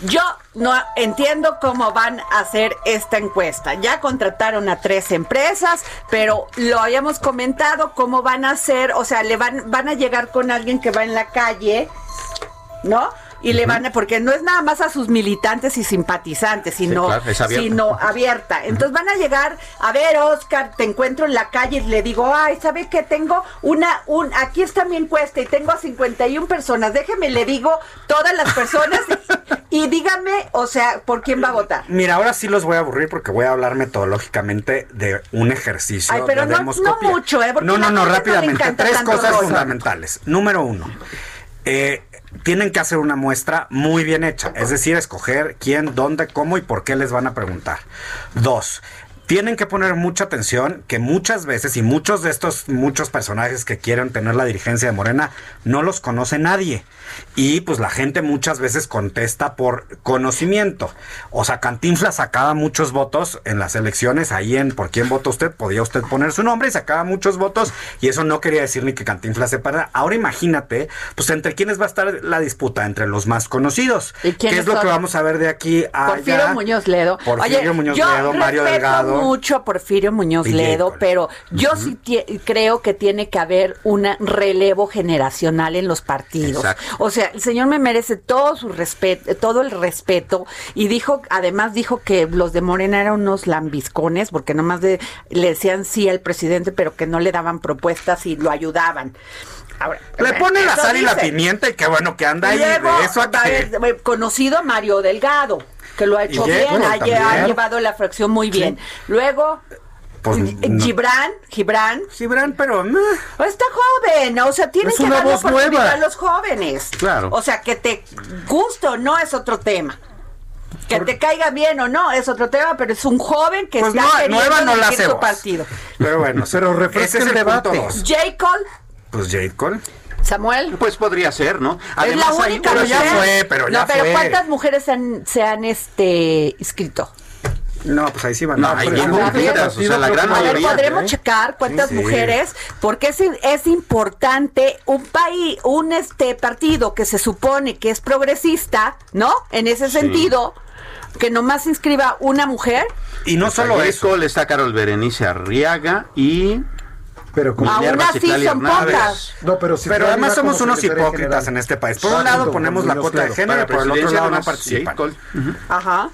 Yo no entiendo cómo van a hacer esta encuesta. Ya contrataron a tres empresas, pero lo habíamos comentado cómo van a hacer, o sea, le van, van a llegar con alguien que va en la calle, ¿no? Y le van a, porque no es nada más a sus militantes y simpatizantes, sino, claro, abierta. sino abierta. Entonces van a llegar, a ver, Oscar, te encuentro en la calle y le digo, ay, ¿sabe qué? Tengo una, un, aquí está mi encuesta y tengo a 51 personas. Déjeme, le digo todas las personas y, y dígame, o sea, ¿por quién va a votar? Mira, ahora sí los voy a aburrir porque voy a hablar metodológicamente de un ejercicio Ay, pero de no- mucho, ¿eh? Porque No, no, no, rápidamente. Tres cosas fundamentales. Número uno, eh, tienen que hacer una muestra muy bien hecha, es decir, escoger quién, dónde, cómo y por qué les van a preguntar. Dos, tienen que poner mucha atención que muchas veces y muchos de estos muchos personajes que quieren tener la dirigencia de Morena no los conoce nadie y pues la gente muchas veces contesta por conocimiento. O sea, Cantinflas sacaba muchos votos en las elecciones, ahí en por quién vota usted, podía usted poner su nombre y sacaba muchos votos y eso no quería decir ni que Cantinflas se parara. Ahora imagínate, pues entre quiénes va a estar la disputa, entre los más conocidos. ¿Y ¿Qué es lo que vamos a ver de aquí a Porfirio allá? Muñoz Ledo. Porfirio Oye, Muñoz Ledo, Mario Delgado. Mucho a Porfirio Muñoz Ledo, pero yo sí tie- creo que tiene que haber un relevo generacional en los partidos. Exacto. O sea, el señor me merece todo su respeto, todo el respeto y dijo, además dijo que los de Morena eran unos lambiscones porque nomás de- le decían sí al presidente, pero que no le daban propuestas y lo ayudaban. Ahora, Le pone la sal y la pimienta y qué bueno que anda ahí. Luego, de eso a a que- conocido Mario Delgado, que lo ha hecho bien, bueno, ha, también. llevado la fracción muy bien. Luego, Pues, no. Gibran, Gibran, Gibran, pero no. está joven, o sea, tiene Es que dar oportunidad nueva. a los jóvenes. Claro. O sea, que te guste o no es otro tema. Que te caiga bien o no es otro tema, pero es un joven que Pues está no, queriendo nueva no la su partido. Pero bueno, Pero refresca ese es el el debate. J. Cole, Pues Cole. Samuel. Pues podría ser, ¿no? es la hay única pero ya fue, pero ya no, pero fue. ¿cuántas mujeres se han, se han este, inscrito? No, pues ahí sí van. No, hay bien poquitas, o sea, la gran que- A ver, mayoría. podremos ¿eh? checar cuántas Sí. mujeres, porque es, es importante un país, un este partido que se supone que es progresista, ¿no? En ese sentido, que nomás inscriba una mujer. Y no solo Solo eso. eso. está Carol Berenice Arriaga y Pero como Aún Minerva así Citlali son Hernández. pocas. No, pero si Pero además somos unos hipócritas general. en este país. Por un lado ponemos la cuota de género por el otro lado no participan. participan. Ajá.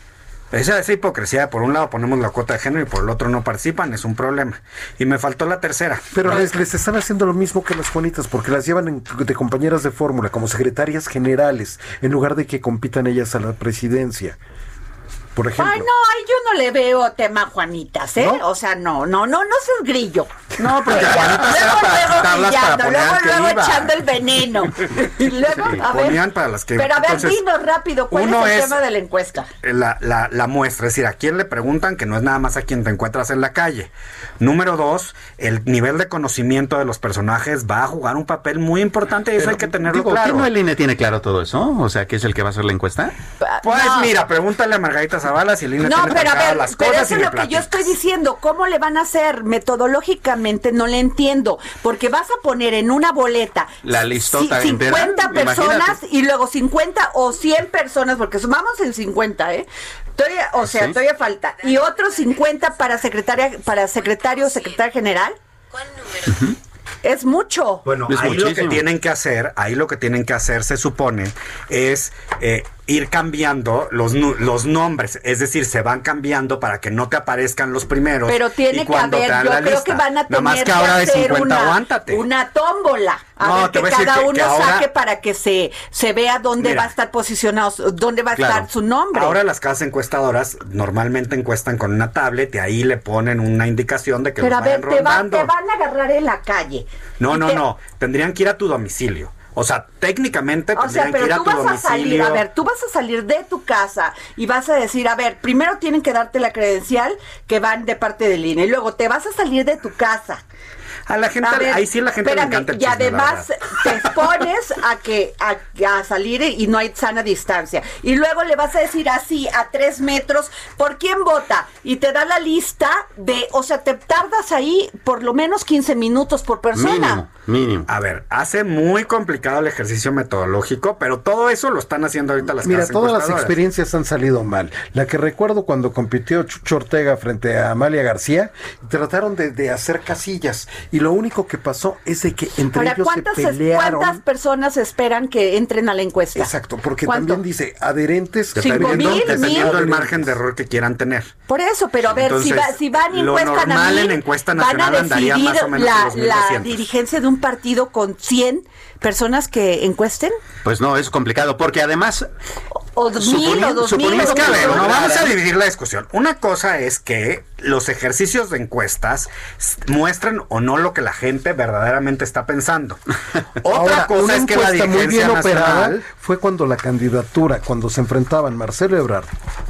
Esa, esa hipocresía, por un lado ponemos la cuota de género y por el otro no participan, es un problema. Y me faltó la tercera. Pero les, les están haciendo lo mismo que las Juanitas, porque las llevan en- de compañeras de fórmula, como secretarias generales, en lugar de que compitan ellas a la presidencia. Por ejemplo. Ay, no, ay, yo no le veo tema a Juanitas, ¿eh? ¿No? O sea, no, no, no, no seas grillo. No, porque Juanitas luego, para luego para brillando, poner luego, luego iba. echando el veneno. Y luego, Sí, a ver. ponían para las que- Pero a ver, entonces, dinos rápido, ¿cuál uno es el es- tema de la encuesta? la, la, la muestra, es decir, a quién le preguntan, que no es nada más a quien te encuentras en la calle. Número dos, el nivel de conocimiento de los personajes va a jugar un papel muy importante y eso hay que tenerlo Digo, claro. ¿qué no el INE tiene claro todo eso? O sea, ¿qué es el que va a hacer la encuesta? Pues No. mira, pregúntale a Margarita Zavala si el INE No, tiene pero a ver, las pero cosas eso y es lo que yo estoy diciendo. ¿Cómo le van a hacer? Metodológicamente no le entiendo. Porque vas a poner en una boleta La listota ci- entera, 50 personas imagínate. y luego 50 o 100 personas, porque vamos en 50, ¿eh? Todavía, o sea, Sí. todavía falta. Y otros 50 para secretaria, para secretario o secretaria general. Es mucho. Bueno, Es ahí lo que muchísimo. tienen que hacer, ahí lo que tienen que hacer, se supone, es eh, ir cambiando los, los nombres. Es decir, se van cambiando para que no te aparezcan los primeros. Pero tiene y que haber, te dan yo la creo lista. que van a Nada más tener que que, ahora de hacer 50, una, aguántate. una tómbola. A No, ver te que a cada que- uno que ahora- saque para que se, se vea dónde Mira. va a estar posicionado, dónde va a Claro. estar su nombre. Ahora las casas encuestadoras normalmente encuestan con una tablet y ahí le ponen una indicación de que Pero a los ver, vayan te, van- rondando. te van a agarrar en la calle. No, no, te- no. Tendrían que ir a tu domicilio. O sea, técnicamente o sea, pero que ir tú a tu vas a salir, a ver, tú vas a salir de tu casa y vas a decir, a ver, primero tienen que darte la credencial que van de parte del INE, y luego te vas a salir de tu casa a la gente, ahí sí la gente le encanta el Y además te expones a que a, salir y no hay sana distancia. Y luego le vas a decir así, a tres metros, ¿por quién vota? Y te da la lista de, o sea, te tardas ahí por lo menos 15 minutos por persona. Mínimo, A ver, hace muy complicado el ejercicio metodológico, pero todo eso lo están haciendo ahorita las Mira, todas las experiencias han salido mal. La que recuerdo cuando compitió Chucho Ortega frente a Amalia García, trataron de, de hacer casillas y lo único que pasó es de que entre ellos se pelearon. ¿Cuántas personas esperan que entren a la encuesta? Exacto, porque también dice adherentes dependiendo, dependiendo del margen de error que quieran tener. Por eso, pero a ver, si, va, si van y encuestan a mí, en encuesta nacional van a decidir más o menos la, la dirigencia de un partido con 100 personas que encuesten? Pues no, es complicado, porque además... O dos mil, o dos mil. que, a ver, no vamos a dividir la discusión. Una cosa es que los ejercicios de encuestas muestren o no lo que la gente verdaderamente está pensando. Otra cosa es que la dirigencia muy bien operada fue cuando la candidatura, cuando se enfrentaban Marcelo Ebrard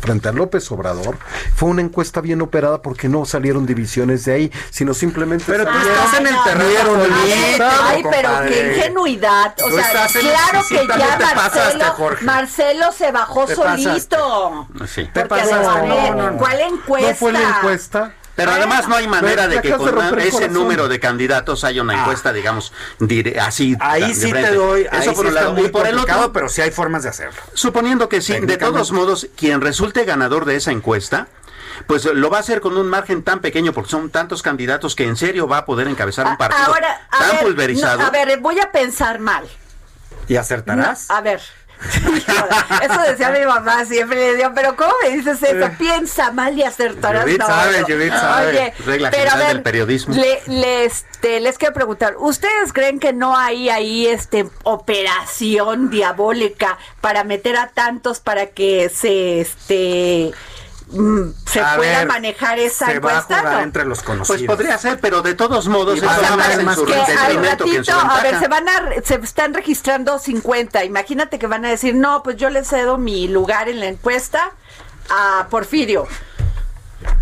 frente a López Obrador, fue una encuesta bien operada porque no salieron divisiones de ahí, sino simplemente Pero tú estás en el terreno Ay, pero qué ingenuidad o sea, claro que ya Marcelo, Marcelo se bajó solito. Sí. ¿Te ¿Cuál encuesta? ¿No fue la encuesta? Pero además no hay manera de que con ese número de candidatos haya una ah. encuesta, digamos, así. Ahí sí te doy. Eso por un lado. y por el otro, pero sí hay formas de hacerlo. Suponiendo que sí, de todos modos, quien resulte ganador de esa encuesta, pues lo va a hacer con un margen tan pequeño porque son tantos candidatos que en serio va a poder encabezar un partido tan pulverizado. a ver, voy a pensar mal. ¿Y acertarás? a ver. eso decía mi mamá siempre le decía, pero ¿cómo me dices eso? Piensa mal y acertarás. Judith sabe, Judith sabe. Oye, Regla pero a ver, del periodismo. Le, este, les quiero preguntar, ¿ustedes creen que no hay ahí este operación diabólica para meter a tantos para que se este Mm, se pueda manejar esa se encuesta. Va a entre los conocidos. Pues podría ser, pero de todos modos, eso a, más que al ratito, a ver, se van a se están registrando 50. Imagínate que van a decir, "No, pues yo le cedo mi lugar en la encuesta a Porfirio."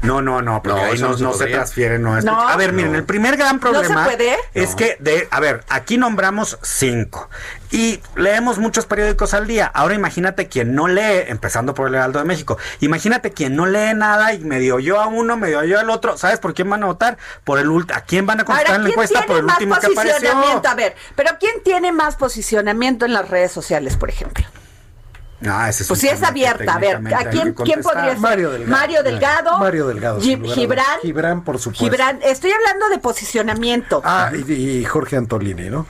No, no, no, porque ahí no, se, transfiere. No, a ver, miren, el primer gran problema es que, de, a ver, aquí nombramos cinco y leemos muchos periódicos al día. Ahora imagínate quien no lee, empezando por el Heraldo de México, imagínate quien no lee nada y medio yo a uno, medio yo al otro. ¿Sabes por quién van a votar? Por el ¿A quién van a contestar en la encuesta? Por el último que apareció. A ver, pero ¿quién tiene más posicionamiento en las redes sociales, por ejemplo? Ah, pues sí es abierta. A ver, ¿a quién, quién podría ser? Mario Delgado. Mario Delgado. Mario Delgado. Gibran. Gibran, por supuesto. Gibran. Estoy hablando de posicionamiento. Ah, y, Jorge Antolini, ¿no?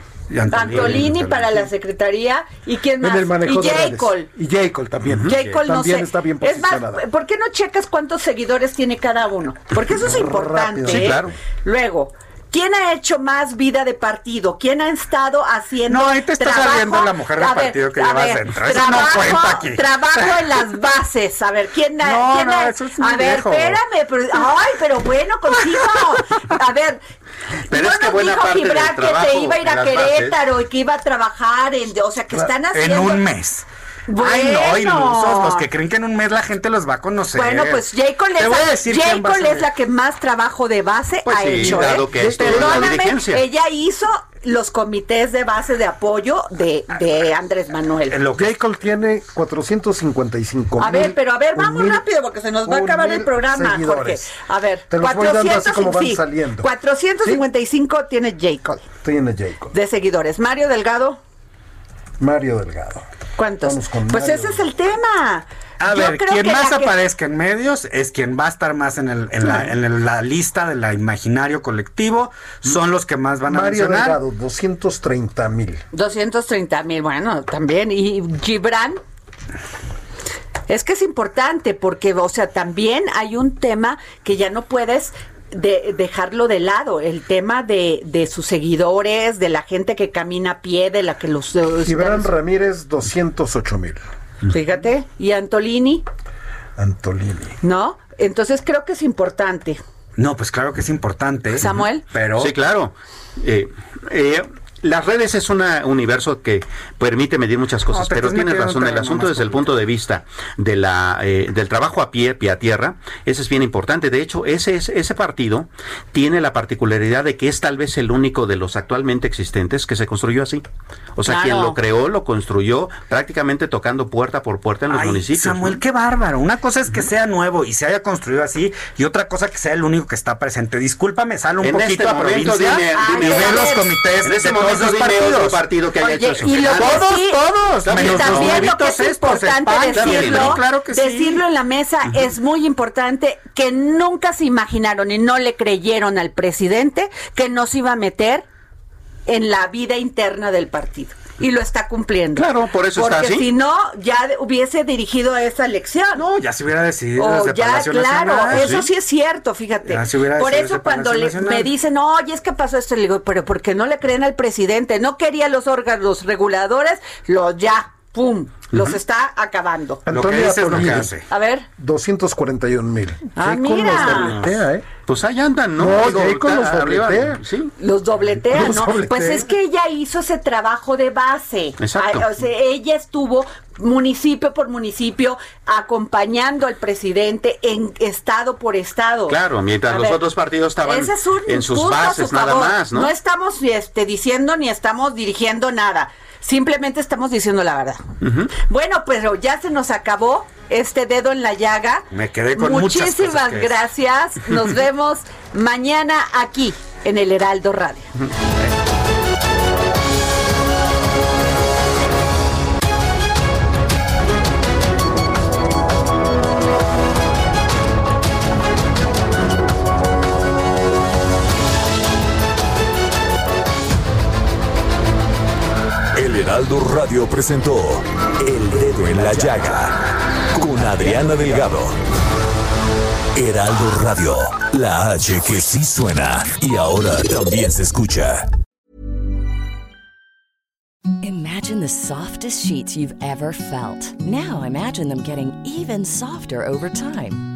Antolini, para la secretaría y quién más y J. Cole y J. Cole también J. Cole también está bien posicionada. Es más, ¿por qué no checas cuántos seguidores tiene cada uno? Porque eso es importante sí, claro. luego ¿Quién ha hecho más vida de partido? ¿Quién ha estado haciendo No, ahí te está saliendo la mujer del partido que llevas dentro. Eso trabajo, no cuenta aquí. Trabajo en las bases. A ver, ¿quién ha, no, quién no, eso es A ver, espérame. Pero, ay, pero bueno, contigo. A ver, pero no es que buena dijo parte Gibran que se iba a ir a Querétaro y que iba a trabajar en, o sea, que están haciendo en un mes. Bueno. Ay, no, ilusos, los que creen que en un mes la gente los va a conocer. Bueno, pues Jacob es, la, es la que más trabajo de base pues ha hecho. Dado ¿eh? que Perdóname, ella hizo los comités de base de apoyo de, de Andrés Manuel. Jacob tiene 455 A ver, pero a ver, vamos rápido porque se nos va a acabar el programa, Jorge. A ver, Te los 400, como van saliendo. 455 tiene Jacob. Tiene Jacob. De seguidores. Mario Delgado. Mario Delgado. ¿Cuántos? Pues ese es el tema. A ver, quien más aparezca en medios es quien va a estar más en, el, en, la, en la, lista del imaginario colectivo. Son los que más van a Mario mencionar. Delgado, 230 mil. 230 mil, bueno, también. ¿Y Gibran? Es que es importante porque, o sea, también hay un tema que ya no puedes de dejarlo de lado, el tema de, de, sus seguidores, de la gente que camina a pie, de la que los... Gibran Ramírez, 208 mil. Fíjate, ¿y Antolini? Antolini. ¿No? Entonces creo que es importante. No, pues claro que es importante. Samuel. Pero... Sí, claro. Eh, eh, las redes es un universo que permite medir muchas cosas, pero tiene razón. El asunto desde el punto de vista de la, eh, del trabajo a pie, pie a tierra, ese es bien importante. De hecho, ese, ese partido tiene la particularidad de que es tal vez el único de los actualmente existentes que se construyó así. O sea, quien lo creó, lo construyó prácticamente tocando puerta por puerta en los municipios. Samuel, qué bárbaro. Una cosa es que sea nuevo y se haya construido así, y otra cosa que sea el único que está presente. Discúlpame, sale un poquito este a provincia dime, y los comités en este momento dime partidos. otro partido que haya hecho eso. Y todos, sí, todos, menos también lo que es importante decirlo, claro que decirlo en la mesa es muy importante que nunca se imaginaron y no le creyeron al presidente que nos iba a meter en la vida interna del partido y lo está cumpliendo. Claro, por eso está así. Porque si no, ya hubiese dirigido a esa elección. No, ya se hubiera decidido o desde ya, claro, eso sí. es cierto, fíjate. por eso cuando me dicen, oye, es que pasó esto, le digo, pero ¿por qué no le creen al presidente? No quería los órganos reguladores, lo ya, pum, los está acabando. Antonio, lo que hace. A ver. 241 mil. Ah, mira. ¿eh? Pues ahí andan, ¿no? No, con los dobletea. ¿sí? Los dobletea, ¿no? Pues es que ella hizo ese trabajo de base. Exacto. o sea, ella estuvo municipio por municipio acompañando al presidente en estado por estado. Claro, mientras los otros partidos estaban en sus bases nada más, ¿no? No estamos este, diciendo ni estamos dirigiendo nada. Simplemente estamos diciendo la verdad. Bueno, pero ya se nos acabó este dedo en la llaga. Me quedé con Muchísimas gracias. Nos vemos mañana aquí en el Heraldo Radio. Heraldo Radio presentó El Dedo en la Llaga Adriana Delgado. Heraldo Radio, la H que sí suena y ahora también se escucha. Imagine the softest sheets you've ever felt. Now imagine them getting even softer over time.